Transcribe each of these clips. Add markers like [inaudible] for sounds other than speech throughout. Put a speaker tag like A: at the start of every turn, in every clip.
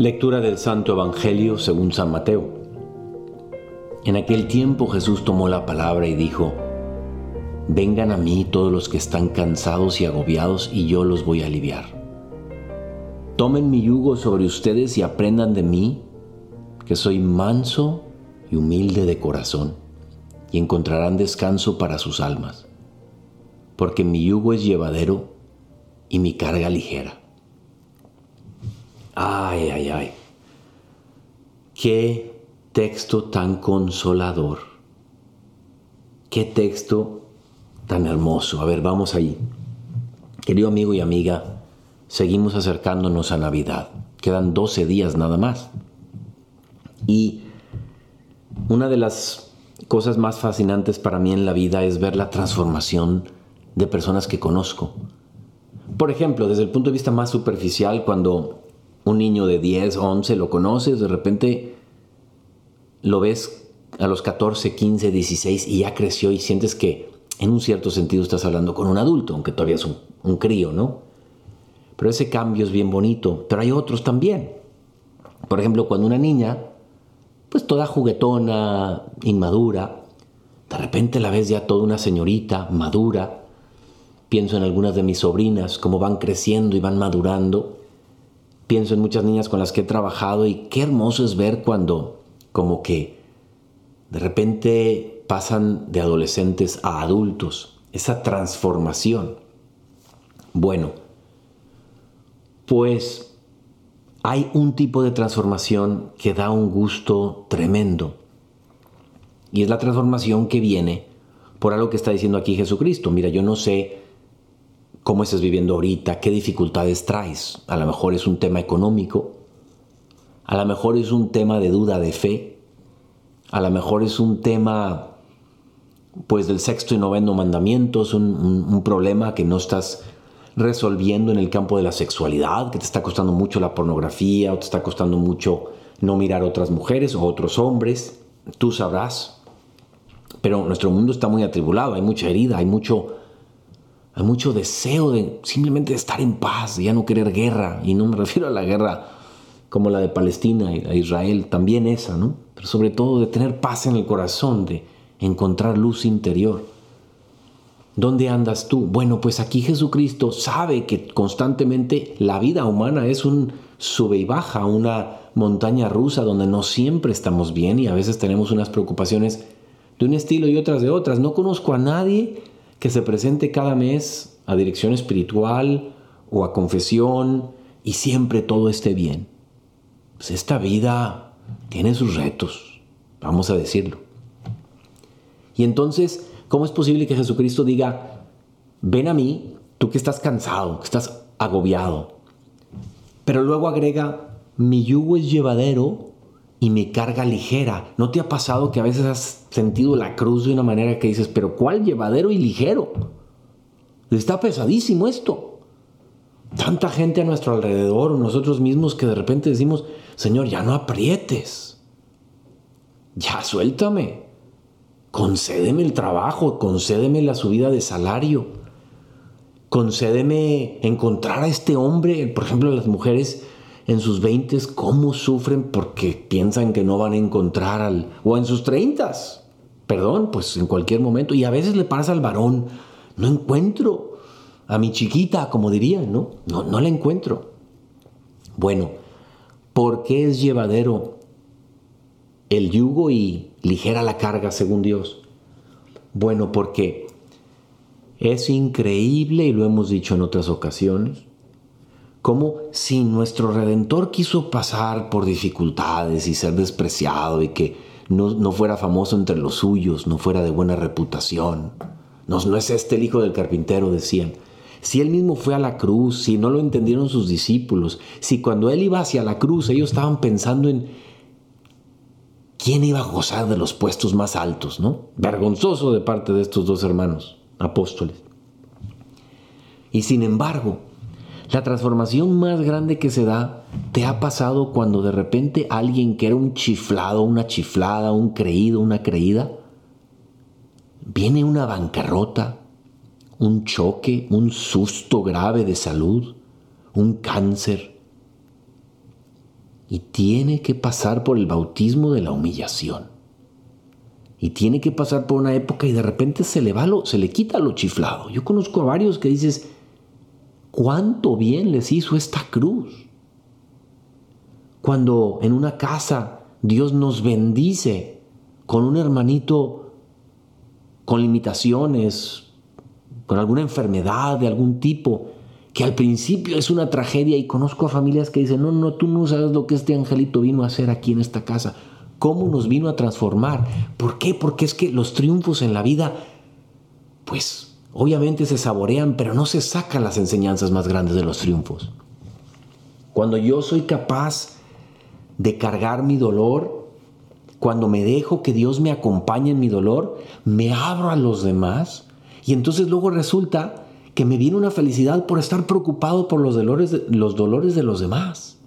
A: Lectura del Santo Evangelio según San Mateo. En aquel tiempo Jesús tomó la palabra y dijo, Vengan a mí todos los que están cansados y agobiados y yo los voy a aliviar. Tomen mi yugo sobre ustedes y aprendan de mí, que soy manso y humilde de corazón, y encontrarán descanso para sus almas, porque mi yugo es llevadero y mi carga ligera. Ay, ay, ay. Qué texto tan consolador. Qué texto tan hermoso. A ver, vamos ahí. Querido amigo y amiga, seguimos acercándonos a Navidad. Quedan 12 días nada más. Y una de las cosas más fascinantes para mí en la vida es ver la transformación de personas que conozco. Por ejemplo, desde el punto de vista más superficial, cuando un niño de 10, 11, lo conoces, de repente lo ves a los 14, 15, 16 y ya creció y sientes que en un cierto sentido estás hablando con un adulto, aunque todavía es un, un crío, ¿no? Pero ese cambio es bien bonito, pero hay otros también. Por ejemplo, cuando una niña, pues toda juguetona, inmadura, de repente la ves ya toda una señorita, madura. Pienso en algunas de mis sobrinas, cómo van creciendo y van madurando pienso en muchas niñas con las que he trabajado y qué hermoso es ver cuando como que de repente pasan de adolescentes a adultos, esa transformación. Bueno, pues hay un tipo de transformación que da un gusto tremendo. Y es la transformación que viene por algo que está diciendo aquí Jesucristo. Mira, yo no sé cómo estás viviendo ahorita, qué dificultades traes. A lo mejor es un tema económico, a lo mejor es un tema de duda de fe, a lo mejor es un tema pues del sexto y noveno mandamiento, es un, problema que no estás resolviendo en el campo de la sexualidad, que te está costando mucho la pornografía o te está costando mucho no mirar otras mujeres o otros hombres, tú sabrás. Pero nuestro mundo está muy atribulado, hay mucha herida, hay mucho hay mucho deseo de simplemente estar en paz, de ya no querer guerra. Y no me [laughs] refiero a la guerra como la de Palestina y a Israel, también esa, ¿no? Pero sobre todo de tener paz en el corazón, de encontrar luz interior. ¿Dónde andas tú? Bueno, pues aquí Jesucristo sabe que constantemente la vida humana es un sube y baja, una montaña rusa donde no siempre estamos bien y a veces tenemos unas preocupaciones de un estilo y otras de otras. No conozco a nadie que se presente cada mes a dirección espiritual o a confesión y siempre todo esté bien. Pues esta vida tiene sus retos, vamos a decirlo. Y entonces, ¿cómo es posible que Jesucristo diga, ven a mí, tú que estás cansado, que estás agobiado? Pero luego agrega, mi yugo es llevadero y me carga ligera. ¿No te ha pasado que a veces has sentido la cruz de una manera que dices, pero ¿cuál llevadero y ligero? Está pesadísimo esto. Tanta gente a nuestro alrededor, nosotros mismos, que de repente decimos, Señor, ya no aprietes. Ya suéltame. Concédeme el trabajo, concédeme la subida de salario. Concédeme encontrar a este hombre, por ejemplo, las mujeres en sus 20 cómo sufren porque piensan que no van a encontrar al... o en sus 30 perdón, pues en cualquier momento. Y a veces le pasa al varón, no encuentro a mi chiquita, como dirían, ¿no? No, no la encuentro. Bueno, ¿por qué es llevadero el yugo y ligera la carga según Dios? Bueno, porque es increíble, y lo hemos dicho en otras ocasiones, como si nuestro Redentor quiso pasar por dificultades y ser despreciado y que no, fuera famoso entre los suyos, no fuera de buena reputación. No, no es este el hijo del carpintero, decían. Si él mismo fue a la cruz, si no lo entendieron sus discípulos, si cuando él iba hacia la cruz ellos estaban pensando en quién iba a gozar de los puestos más altos, ¿no? Vergonzoso de parte de estos dos hermanos apóstoles. Y sin embargo, la transformación más grande que se da te ha pasado cuando de repente alguien que era un chiflado, una chiflada, un creído, una creída, viene una bancarrota, un choque, un susto grave de salud, un cáncer. y tiene que pasar por el bautismo de la humillación. Y tiene que pasar por una época y de repente se le va lo, se le quita lo chiflado. Yo conozco a varios que dices, ¿cuánto bien les hizo esta cruz? Cuando en una casa Dios nos bendice con un hermanito con limitaciones, con alguna enfermedad de algún tipo, que al principio es una tragedia y conozco a familias que dicen, no, no, tú no sabes lo que este angelito vino a hacer aquí en esta casa, cómo nos vino a transformar. ¿Por qué? Porque es que los triunfos en la vida, pues obviamente se saborean, pero no se sacan las enseñanzas más grandes de los triunfos. Cuando yo soy capaz de cargar mi dolor, cuando me dejo que Dios me acompañe en mi dolor, me abro a los demás y entonces luego resulta que me viene una felicidad por estar preocupado por los dolores de los, dolores de los demás.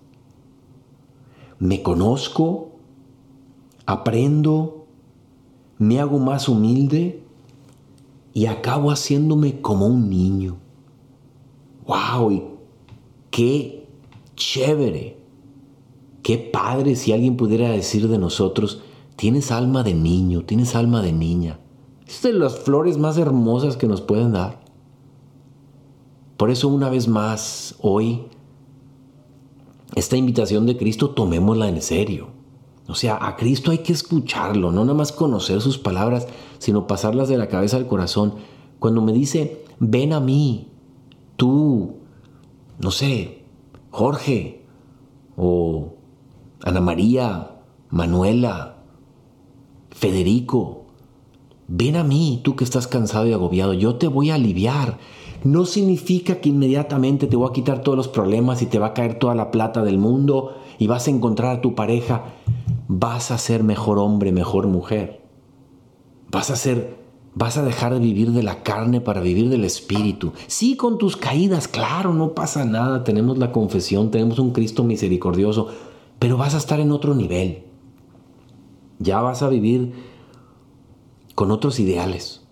A: Me conozco, aprendo, me hago más humilde y acabo haciéndome como un niño. ¡Wow! Y qué chévere, qué padre si alguien pudiera decir de nosotros, tienes alma de niño, tienes alma de niña. Es de las flores más hermosas que nos pueden dar. Por eso una vez más, hoy, esta invitación de Cristo tomémosla en serio. O sea, a Cristo hay que escucharlo, no nada más conocer sus palabras, sino pasarlas de la cabeza al corazón. Cuando me dice, ven a mí, tú, no sé, Jorge, o Ana María, Manuela, Federico, ven a mí, tú que estás cansado y agobiado, yo te voy a aliviar no significa que inmediatamente te voy a quitar todos los problemas y te va a caer toda la plata del mundo y vas a encontrar a tu pareja. Vas a ser mejor hombre, mejor mujer. Vas a ser, vas a dejar de vivir de la carne para vivir del espíritu. Sí, con tus caídas, claro, no pasa nada. Tenemos la confesión, tenemos un Cristo misericordioso, pero vas a estar en otro nivel. Ya vas a vivir con otros ideales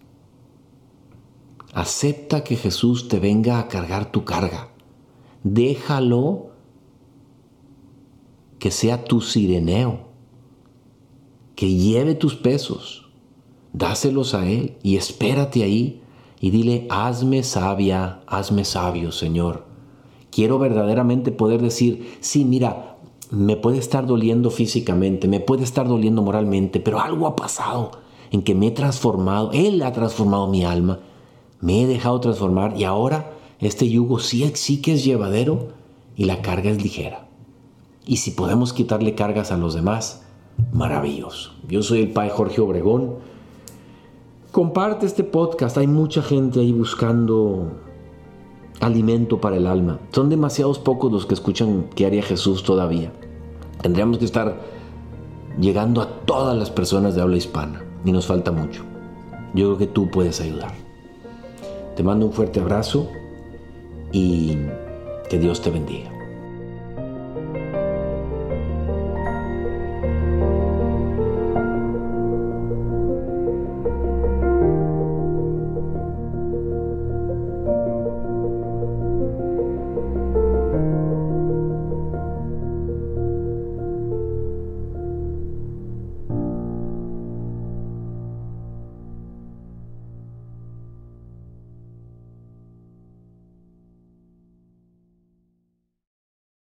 A: Acepta que Jesús te venga a cargar tu carga. Déjalo que sea tu sireneo, que lleve tus pesos. Dáselos a Él y espérate ahí y dile, hazme sabia, hazme sabio, Señor. Quiero verdaderamente poder decir, sí, mira, me puede estar doliendo físicamente, me puede estar doliendo moralmente, pero algo ha pasado en que me he transformado, Él ha transformado mi alma me he dejado transformar y ahora este yugo sí, sí que es llevadero y la carga es ligera. Y si podemos quitarle cargas a los demás, maravilloso. Yo soy el Padre Jorge Obregón. Comparte este podcast. Hay mucha gente ahí buscando alimento para el alma. Son demasiados pocos los que escuchan qué haría Jesús todavía. Tendríamos que estar llegando a todas las personas de habla hispana y nos falta mucho. Yo creo que tú puedes ayudar. Te mando un fuerte abrazo y que Dios te bendiga.